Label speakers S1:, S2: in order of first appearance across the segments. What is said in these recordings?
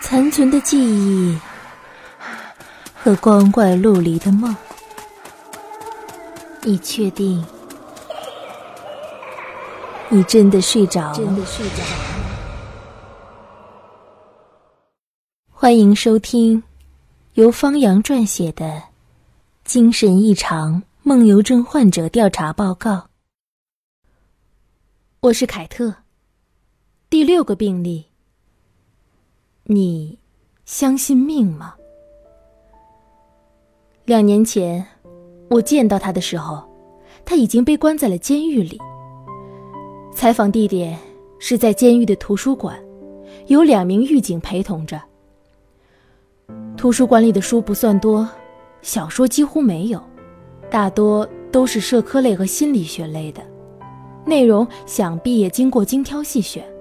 S1: 残存的记忆和光怪陆离的梦，你确定？你真的睡着了？真的睡着了？欢迎收听由方洋撰写的《精神异常梦游症患者调查报告》。我是凯特。第六个病例。你相信命吗？两年前，我见到他的时候，他已经被关在了监狱里。采访地点是在监狱的图书馆，有两名狱警陪同着。图书馆里的书不算多，小说几乎没有，大多都是社科类和心理学类的，内容想必也经过精挑细选。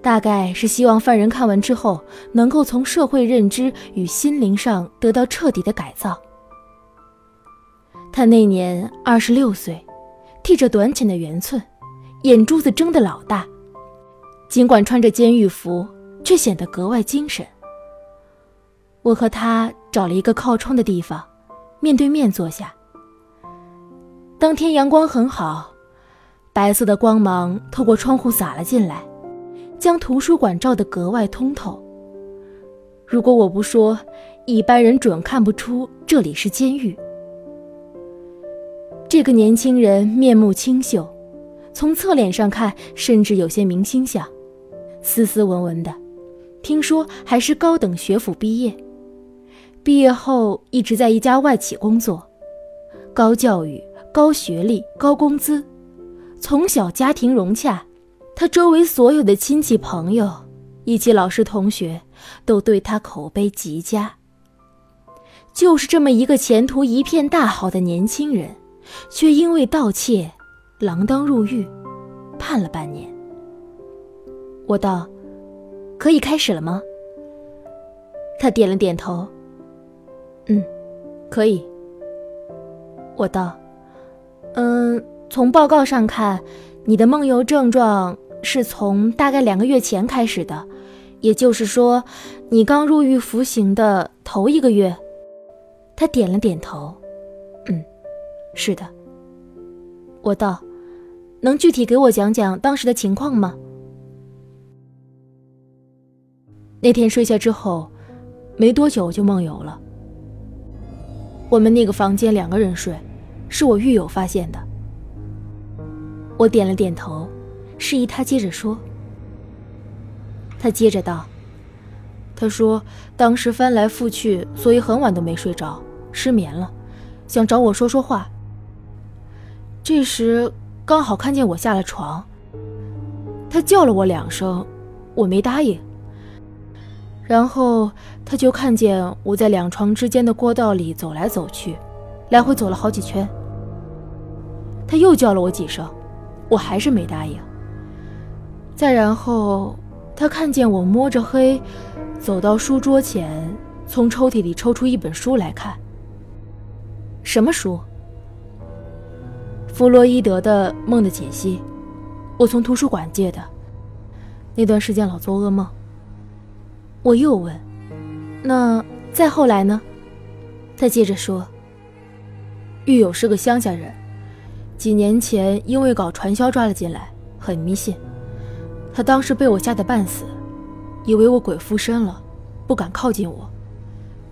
S1: 大概是希望犯人看完之后，能够从社会认知与心灵上得到彻底的改造。他那年二十六岁，剃着短浅的圆寸，眼珠子睁得老大，尽管穿着监狱服，却显得格外精神。我和他找了一个靠窗的地方，面对面坐下。当天阳光很好，白色的光芒透过窗户洒了进来。将图书馆照得格外通透。如果我不说，一般人准看不出这里是监狱。这个年轻人面目清秀，从侧脸上看，甚至有些明星相，斯斯文文的。听说还是高等学府毕业，毕业后一直在一家外企工作，高教育、高学历、高工资，从小家庭融洽。他周围所有的亲戚朋友，以及老师同学，都对他口碑极佳。就是这么一个前途一片大好的年轻人，却因为盗窃，锒铛入狱，判了半年。我道：“可以开始了吗？”他点了点头。嗯，可以。我道：“嗯，从报告上看，你的梦游症状。”是从大概两个月前开始的，也就是说，你刚入狱服刑的头一个月。他点了点头，嗯，是的。我道：“能具体给我讲讲当时的情况吗？”那天睡下之后，没多久就梦游了。我们那个房间两个人睡，是我狱友发现的。我点了点头。示意他接着说。他接着道：“他说当时翻来覆去，所以很晚都没睡着，失眠了，想找我说说话。这时刚好看见我下了床，他叫了我两声，我没答应。然后他就看见我在两床之间的过道里走来走去，来回走了好几圈。他又叫了我几声，我还是没答应。”再然后，他看见我摸着黑，走到书桌前，从抽屉里抽出一本书来看。什么书？弗洛伊德的《梦的解析》，我从图书馆借的。那段时间老做噩梦。我又问：“那再后来呢？”他接着说：“狱友是个乡下人，几年前因为搞传销抓了进来，很迷信。”他当时被我吓得半死，以为我鬼附身了，不敢靠近我，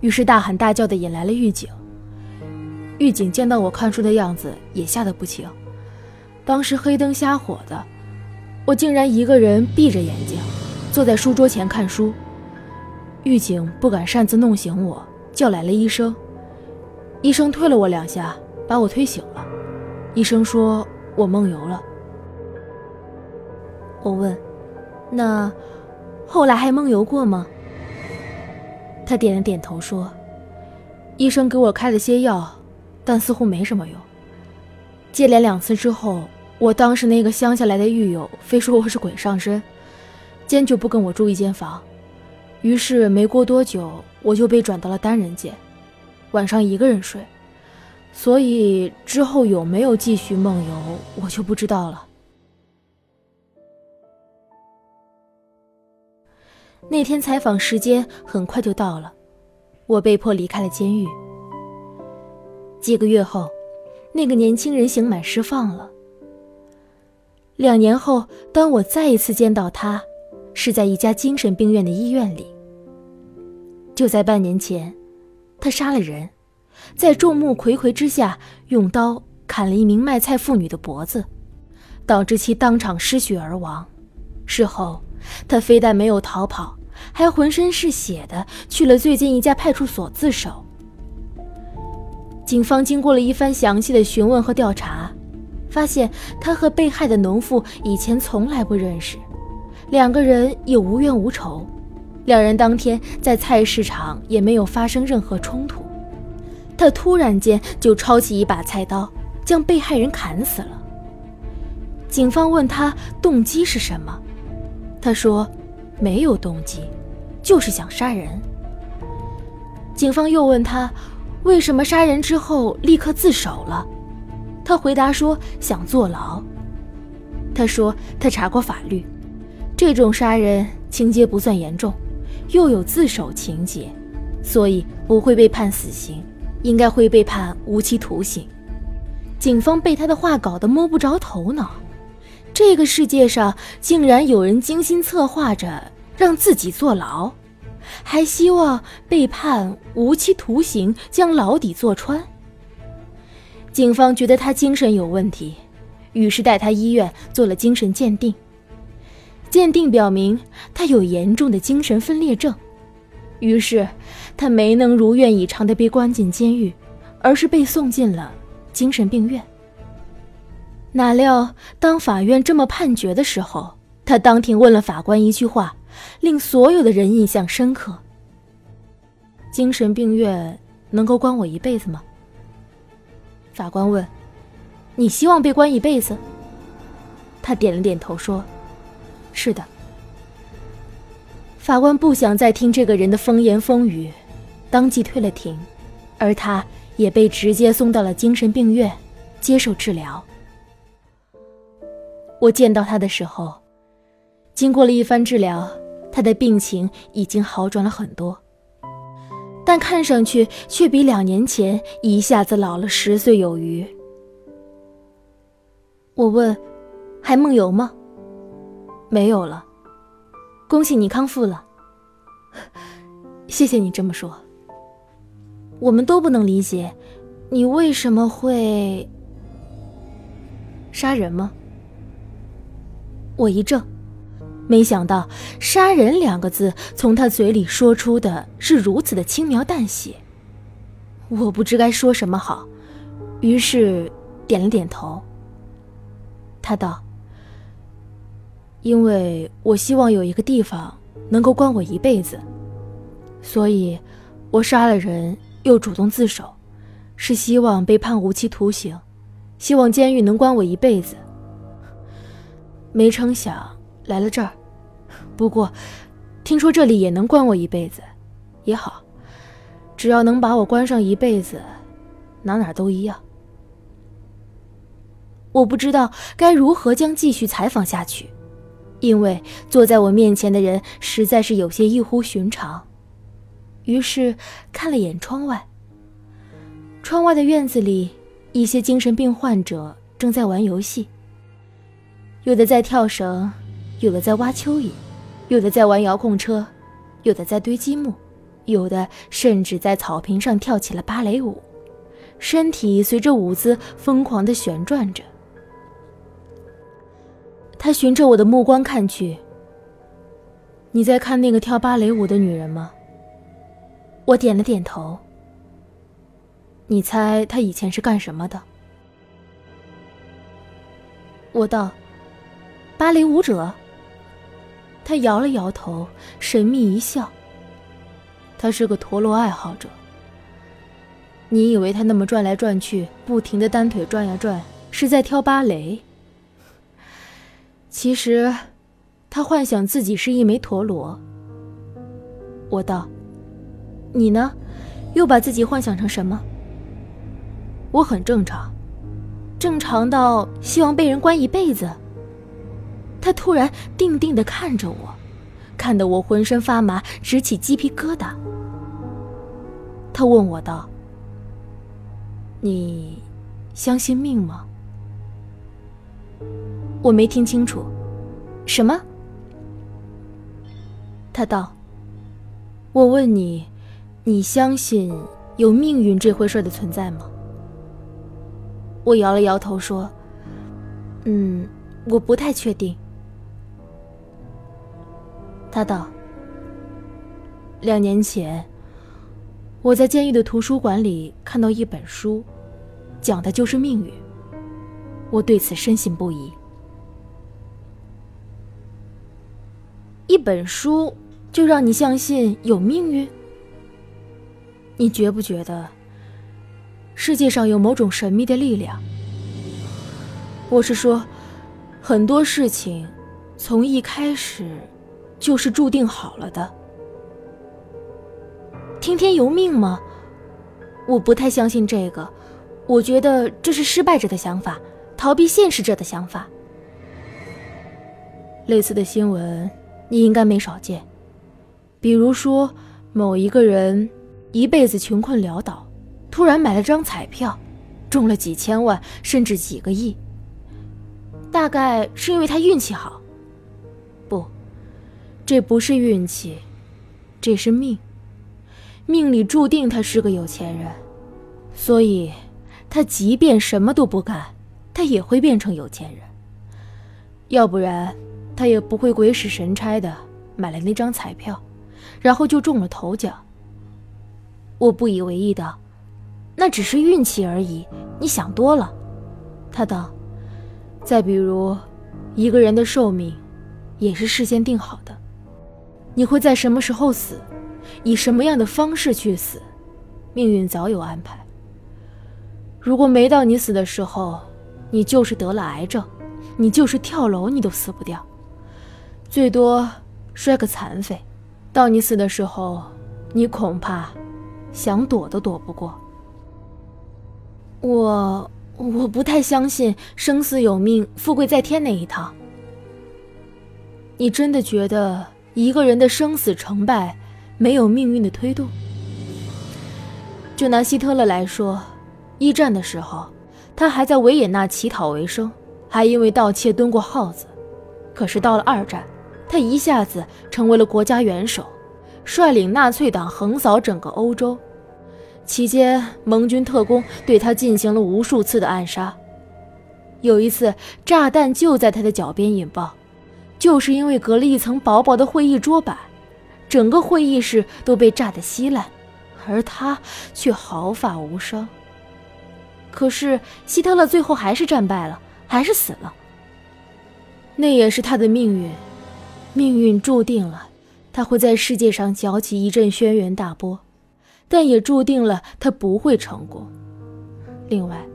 S1: 于是大喊大叫的引来了狱警。狱警见到我看书的样子，也吓得不轻。当时黑灯瞎火的，我竟然一个人闭着眼睛，坐在书桌前看书。狱警不敢擅自弄醒我，叫来了医生。医生推了我两下，把我推醒了。医生说我梦游了。我问。那后来还梦游过吗？他点了点头说：“医生给我开了些药，但似乎没什么用。接连两次之后，我当时那个乡下来的狱友非说我是鬼上身，坚决不跟我住一间房。于是没过多久，我就被转到了单人间，晚上一个人睡。所以之后有没有继续梦游，我就不知道了。”那天采访时间很快就到了，我被迫离开了监狱。几个月后，那个年轻人刑满释放了。两年后，当我再一次见到他，是在一家精神病院的医院里。就在半年前，他杀了人，在众目睽睽之下用刀砍了一名卖菜妇女的脖子，导致其当场失血而亡。事后，他非但没有逃跑，还浑身是血的去了最近一家派出所自首。警方经过了一番详细的询问和调查，发现他和被害的农妇以前从来不认识，两个人也无冤无仇。两人当天在菜市场也没有发生任何冲突，他突然间就抄起一把菜刀，将被害人砍死了。警方问他动机是什么，他说没有动机，就是想杀人。警方又问他为什么杀人之后立刻自首了，他回答说想坐牢。他说他查过法律，这种杀人情节不算严重。又有自首情节，所以不会被判死刑，应该会被判无期徒刑。警方被他的话搞得摸不着头脑。这个世界上竟然有人精心策划着让自己坐牢，还希望被判无期徒刑，将牢底坐穿。警方觉得他精神有问题，于是带他医院做了精神鉴定。鉴定表明他有严重的精神分裂症，于是他没能如愿以偿的被关进监狱，而是被送进了精神病院。哪料当法院这么判决的时候，他当庭问了法官一句话，令所有的人印象深刻：“精神病院能够关我一辈子吗？”法官问：“你希望被关一辈子？”他点了点头说。是的，法官不想再听这个人的风言风语，当即退了庭，而他也被直接送到了精神病院接受治疗。我见到他的时候，经过了一番治疗，他的病情已经好转了很多，但看上去却比两年前一下子老了十岁有余。我问：“还梦游吗？”没有了，恭喜你康复了。谢谢你这么说。我们都不能理解，你为什么会杀人吗？我一怔，没想到“杀人”两个字从他嘴里说出的是如此的轻描淡写。我不知该说什么好，于是点了点头。他道。因为我希望有一个地方能够关我一辈子，所以，我杀了人又主动自首，是希望被判无期徒刑，希望监狱能关我一辈子。没成想来了这儿，不过，听说这里也能关我一辈子，也好，只要能把我关上一辈子，哪哪都一样。我不知道该如何将继续采访下去。因为坐在我面前的人实在是有些异乎寻常，于是看了眼窗外。窗外的院子里，一些精神病患者正在玩游戏，有的在跳绳，有的在挖蚯蚓，有的在玩遥控车，有的在堆积木，有的甚至在草坪上跳起了芭蕾舞，身体随着舞姿疯狂地旋转着。他循着我的目光看去。你在看那个跳芭蕾舞的女人吗？我点了点头。你猜她以前是干什么的？我道：芭蕾舞者。他摇了摇头，神秘一笑。他是个陀螺爱好者。你以为他那么转来转去，不停的单腿转呀转，是在跳芭蕾？其实，他幻想自己是一枚陀螺。我道：“你呢？又把自己幻想成什么？”我很正常，正常到希望被人关一辈子。他突然定定的看着我，看得我浑身发麻，直起鸡皮疙瘩。他问我道：“你相信命吗？”我没听清楚，什么？他道：“我问你，你相信有命运这回事的存在吗？”我摇了摇头说：“嗯，我不太确定。”他道：“两年前，我在监狱的图书馆里看到一本书，讲的就是命运。我对此深信不疑。一本书。”就让你相信有命运？你觉不觉得世界上有某种神秘的力量？我是说，很多事情从一开始就是注定好了的。听天由命吗？我不太相信这个。我觉得这是失败者的想法，逃避现实者的想法。类似的新闻，你应该没少见。比如说，某一个人一辈子穷困潦倒，突然买了张彩票，中了几千万甚至几个亿。大概是因为他运气好。这不是运气，这是命。命里注定他是个有钱人，所以，他即便什么都不干，他也会变成有钱人。要不然，他也不会鬼使神差的买了那张彩票。然后就中了头奖。我不以为意道：“那只是运气而已，你想多了。”他道：“再比如，一个人的寿命，也是事先定好的。你会在什么时候死，以什么样的方式去死，命运早有安排。如果没到你死的时候，你就是得了癌症，你就是跳楼，你都死不掉，最多摔个残废。”到你死的时候，你恐怕想躲都躲不过。我我不太相信生死有命，富贵在天那一套。你真的觉得一个人的生死成败没有命运的推动？就拿希特勒来说，一战的时候，他还在维也纳乞讨为生，还因为盗窃蹲过耗子。可是到了二战。他一下子成为了国家元首，率领纳粹党横扫整个欧洲。期间，盟军特工对他进行了无数次的暗杀。有一次，炸弹就在他的脚边引爆，就是因为隔了一层薄薄的会议桌板，整个会议室都被炸得稀烂，而他却毫发无伤。可是，希特勒最后还是战败了，还是死了。那也是他的命运。命运注定了，他会在世界上搅起一阵轩辕大波，但也注定了他不会成功。另外，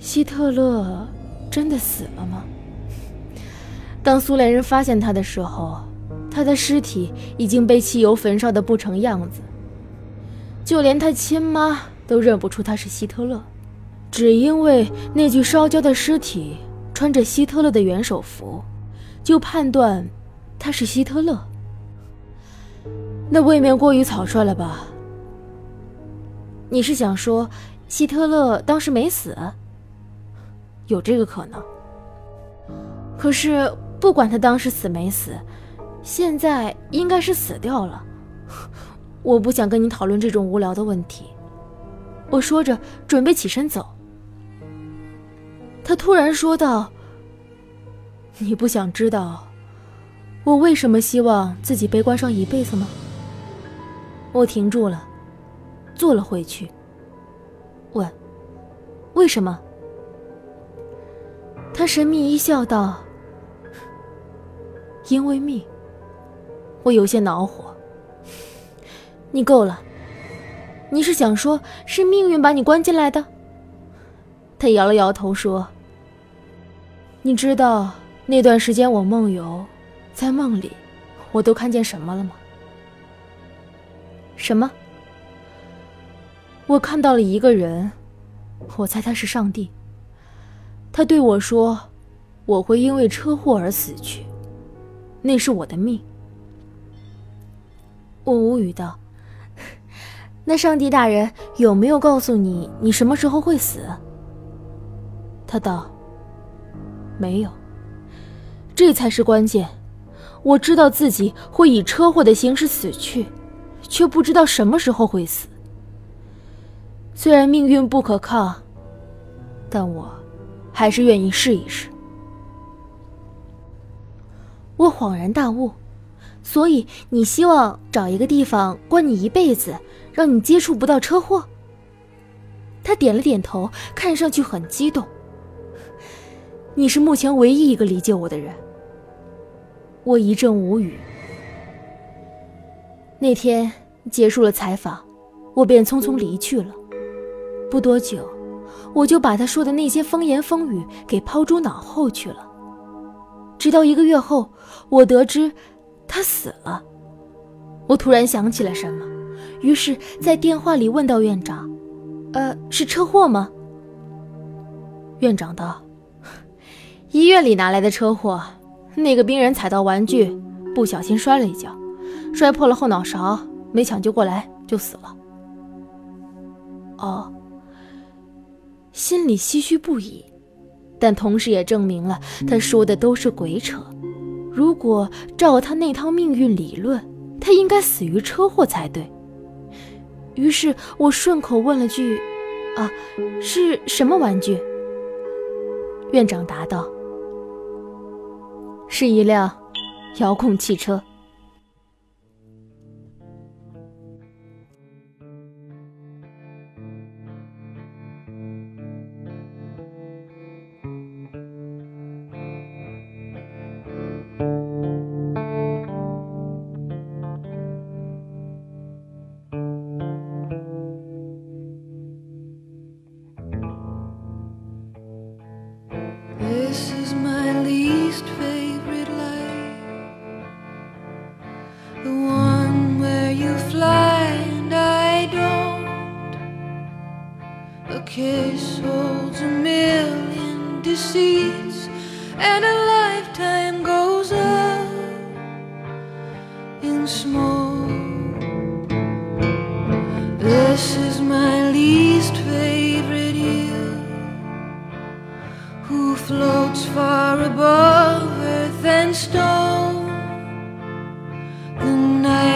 S1: 希特勒真的死了吗？当苏联人发现他的时候，他的尸体已经被汽油焚烧的不成样子，就连他亲妈都认不出他是希特勒，只因为那具烧焦的尸体穿着希特勒的元首服，就判断。他是希特勒，那未免过于草率了吧？你是想说希特勒当时没死？有这个可能。可是不管他当时死没死，现在应该是死掉了。我不想跟你讨论这种无聊的问题。我说着准备起身走，他突然说道：“你不想知道？”我为什么希望自己被关上一辈子吗？我停住了，坐了回去，问：“为什么？”他神秘一笑，道：“因为命。”我有些恼火。你够了！你是想说是命运把你关进来的？他摇了摇头说：“你知道那段时间我梦游。”在梦里，我都看见什么了吗？什么？我看到了一个人，我猜他是上帝。他对我说：“我会因为车祸而死去，那是我的命。”我无语道：“那上帝大人有没有告诉你你什么时候会死？”他道：“没有。这才是关键。我知道自己会以车祸的形式死去，却不知道什么时候会死。虽然命运不可抗，但我还是愿意试一试。”我恍然大悟。所以你希望找一个地方关你一辈子，让你接触不到车祸？他点了点头，看上去很激动。你是目前唯一一个理解我的人。我一阵无语。那天结束了采访，我便匆匆离去了。不多久，我就把他说的那些风言风语给抛诸脑后去了。直到一个月后，我得知。他死了，我突然想起了什么，于是，在电话里问到院长：“呃，是车祸吗？”院长道：“医院里哪来的车祸？那个病人踩到玩具，不小心摔了一跤，摔破了后脑勺，没抢救过来就死了。”哦，心里唏嘘不已，但同时也证明了他说的都是鬼扯。如果照他那套命运理论，他应该死于车祸才对。于是我顺口问了句：“啊，是什么玩具？”院长答道：“是一辆遥控汽车。”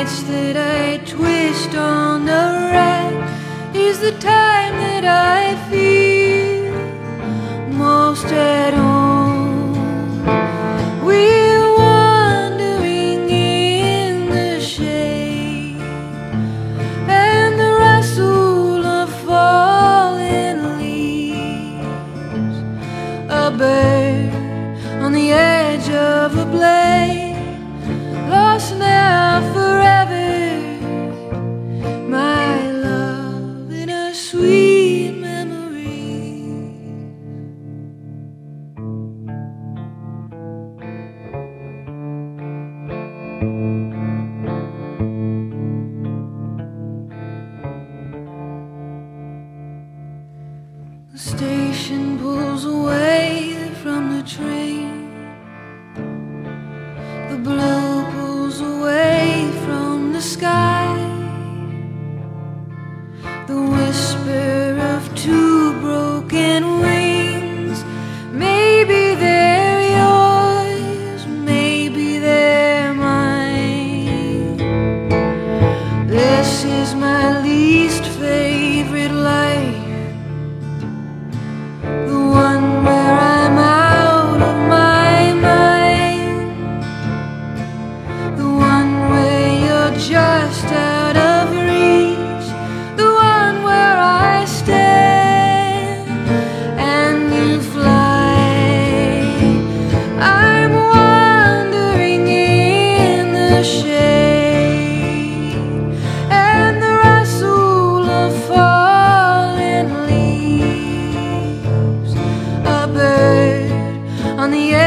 S2: Nights that I twist on the rack is the time that I feel most on the edge.